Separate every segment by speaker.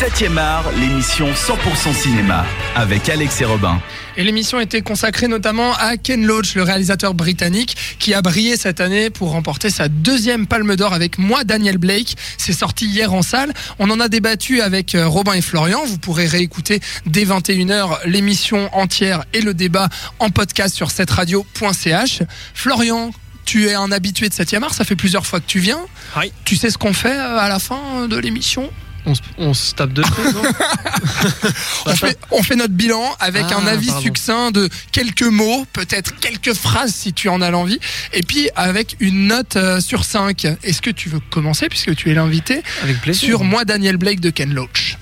Speaker 1: 7e art, l'émission 100% cinéma avec Alex et Robin.
Speaker 2: Et l'émission était consacrée notamment à Ken Loach, le réalisateur britannique, qui a brillé cette année pour remporter sa deuxième Palme d'Or avec moi, Daniel Blake. C'est sorti hier en salle. On en a débattu avec euh, Robin et Florian. Vous pourrez réécouter dès 21h l'émission entière et le débat en podcast sur cette radio.ch. Florian, tu es un habitué de 7e art, ça fait plusieurs fois que tu viens.
Speaker 3: Oui.
Speaker 2: Tu sais ce qu'on fait euh, à la fin de l'émission?
Speaker 3: On, se- on se tape non
Speaker 2: on fait, on fait notre bilan avec
Speaker 3: Ah,
Speaker 2: un avis
Speaker 3: pardon.
Speaker 2: succinct de quelques mots, peut-être quelques phrases si tu en as l'envie, et puis avec une note euh, sur 5. Est-ce que tu veux commencer puisque tu es l'invité
Speaker 3: Avec plaisir.
Speaker 2: sur moi Daniel Blake de Ken Loach?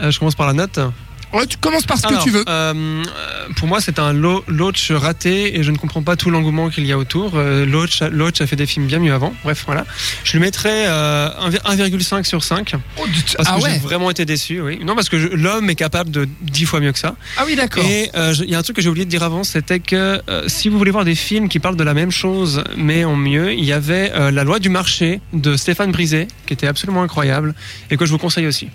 Speaker 3: Euh, je commence par la note.
Speaker 2: Ouais, tu commences par ce
Speaker 3: Alors,
Speaker 2: que tu veux.
Speaker 3: euh, euh, pour moi, c'est un lo- Loach raté et je ne comprends pas tout l'engouement qu'il y a autour. Euh, Loach, a- Loach a fait des films bien mieux avant. Bref, voilà. Je lui mettrais euh, 1,5 sur 5
Speaker 2: Oh, du-
Speaker 3: parce
Speaker 2: ah
Speaker 3: que j'ai
Speaker 2: ouais.
Speaker 3: vraiment été déçu. Oui. Non, parce que l'homme est capable de 10 fois mieux que ça.
Speaker 2: Ah oui d'accord.
Speaker 3: Et euh, il y a un truc que j'ai oublié de dire avant, c'était que euh, si vous voulez voir des films qui parlent de la même chose mais en mieux, il y avait euh, La loi du marché de Stéphane Brisé qui était absolument incroyable et que je vous conseille aussi.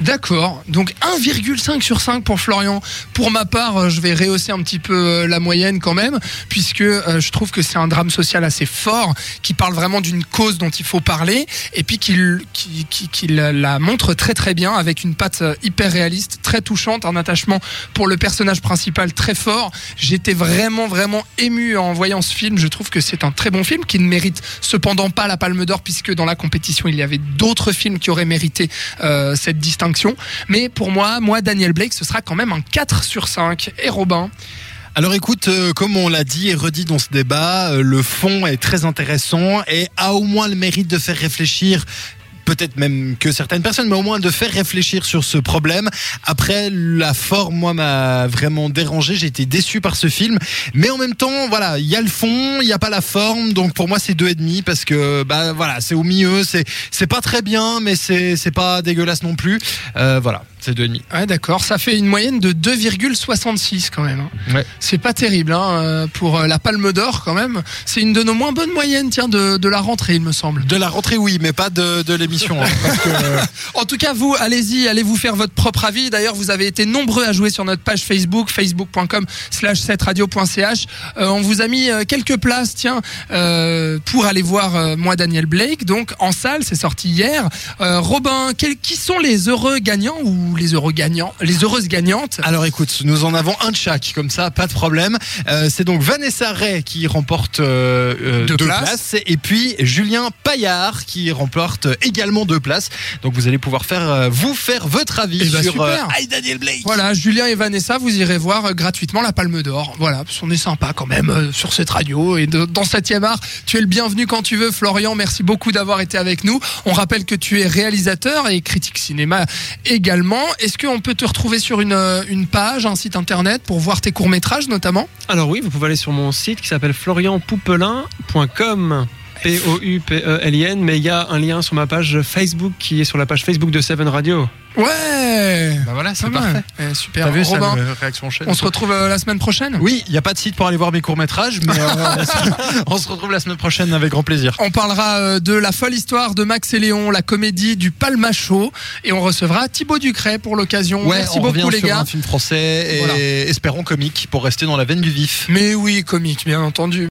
Speaker 2: D'accord. Donc 1,5 sur 5 pour Florian. Pour ma part, euh, je vais rehausser un petit peu euh, la moyenne quand même, puisque euh, je trouve que c'est un drame social assez fort, qui parle vraiment d'une cause dont il faut parler, et puis qu'il qui, qui, la montre très très bien, avec une patte hyper réaliste, très touchante, un attachement pour le personnage principal très fort. J'étais vraiment vraiment ému en voyant ce film. Je trouve que c'est un très bon film, qui ne mérite cependant pas la Palme d'Or, puisque dans la compétition, il y avait d'autres films qui auraient mérité cette distinction. Mais pour moi, moi, Daniel Blake, ce sera quand même un 4 sur 5. Et Robin
Speaker 4: Alors écoute, euh, comme on l'a dit et redit dans ce débat, euh, le fond est très intéressant et a au moins le mérite de faire réfléchir. Peut-être même que certaines personnes, mais au moins de faire réfléchir sur ce problème. Après, la forme, moi, m'a vraiment dérangé. J'ai été déçu par ce film. Mais en même temps, voilà, il y a le fond, il n'y a pas la forme. Donc pour moi, c'est deux et demi parce que, bah voilà, c'est au milieu. C'est, c'est pas très bien, mais c'est, c'est pas dégueulasse non plus. Euh, voilà, c'est deux et demi.
Speaker 2: Ouais, d'accord. Ça fait une moyenne de 2,66 quand même. hein.
Speaker 4: Ouais.
Speaker 2: C'est pas terrible hein, euh, pour euh, la Palme d'Or quand même. C'est une de nos moins bonnes moyennes, tiens, de, de la rentrée, il me semble.
Speaker 4: De la rentrée, oui, mais pas de, de l'émission. hein,
Speaker 2: En tout cas, vous, allez-y, allez vous faire votre propre avis. D'ailleurs, vous avez été nombreux à jouer sur notre page Facebook, facebook.com slash 7radio.ch. Euh, on vous a mis quelques places, tiens, euh, pour aller voir euh, moi, Daniel Blake. Donc, en salle, c'est sorti hier. Euh, Robin, qui sont les heureux gagnants ou les heureux gagnants, les heureuses gagnantes
Speaker 4: Alors écoute, nous en avons un de chaque, comme ça, pas de problème. Euh, c'est donc Vanessa Ray qui remporte euh, euh,
Speaker 2: Deux
Speaker 4: deux,
Speaker 2: places.
Speaker 4: places. et puis Julien Paillard qui remporte également deux places. Donc vous allez pouvoir faire vous faire votre avis
Speaker 2: Eh ben,
Speaker 4: sur. I, Daniel Blake.
Speaker 2: Voilà, Julien et Vanessa, vous irez voir gratuitement la Palme d'Or. Voilà, parce qu'on est sympa quand même sur cette radio et de- dans 7e art. Tu es le bienvenu quand tu veux, Florian. Merci beaucoup d'avoir été avec nous. On rappelle que tu es réalisateur et critique cinéma également. Est-ce qu'on peut te retrouver sur une, euh, une page, un site internet pour voir tes courts-métrages notamment?
Speaker 3: Alors oui, vous pouvez aller sur mon site qui s'appelle florianpoupelin.com. P-O-U-P-E-L-I-N, mais il y a un lien sur ma page Facebook qui est sur la page Facebook de Seven Radio.
Speaker 2: Ouais
Speaker 4: voilà, c'est parfait.
Speaker 2: Eh, super.
Speaker 4: Vu
Speaker 2: Robin,
Speaker 4: réaction chaîne
Speaker 2: on se retrouve euh, la semaine prochaine?
Speaker 4: Oui, il n'y a pas de site pour aller voir mes courts-métrages, mais euh, on se retrouve la semaine prochaine avec grand plaisir.
Speaker 2: On parlera euh, de la folle histoire de Max et Léon, la comédie du Palmacho, et on recevra Thibaut Ducret pour l'occasion.
Speaker 4: Ouais,
Speaker 2: Merci
Speaker 4: on
Speaker 2: beaucoup les
Speaker 4: sur
Speaker 2: gars.
Speaker 4: un film français et
Speaker 2: Voilà.
Speaker 4: espérons comique pour rester dans la veine du vif.
Speaker 2: Mais oui, comique, bien entendu.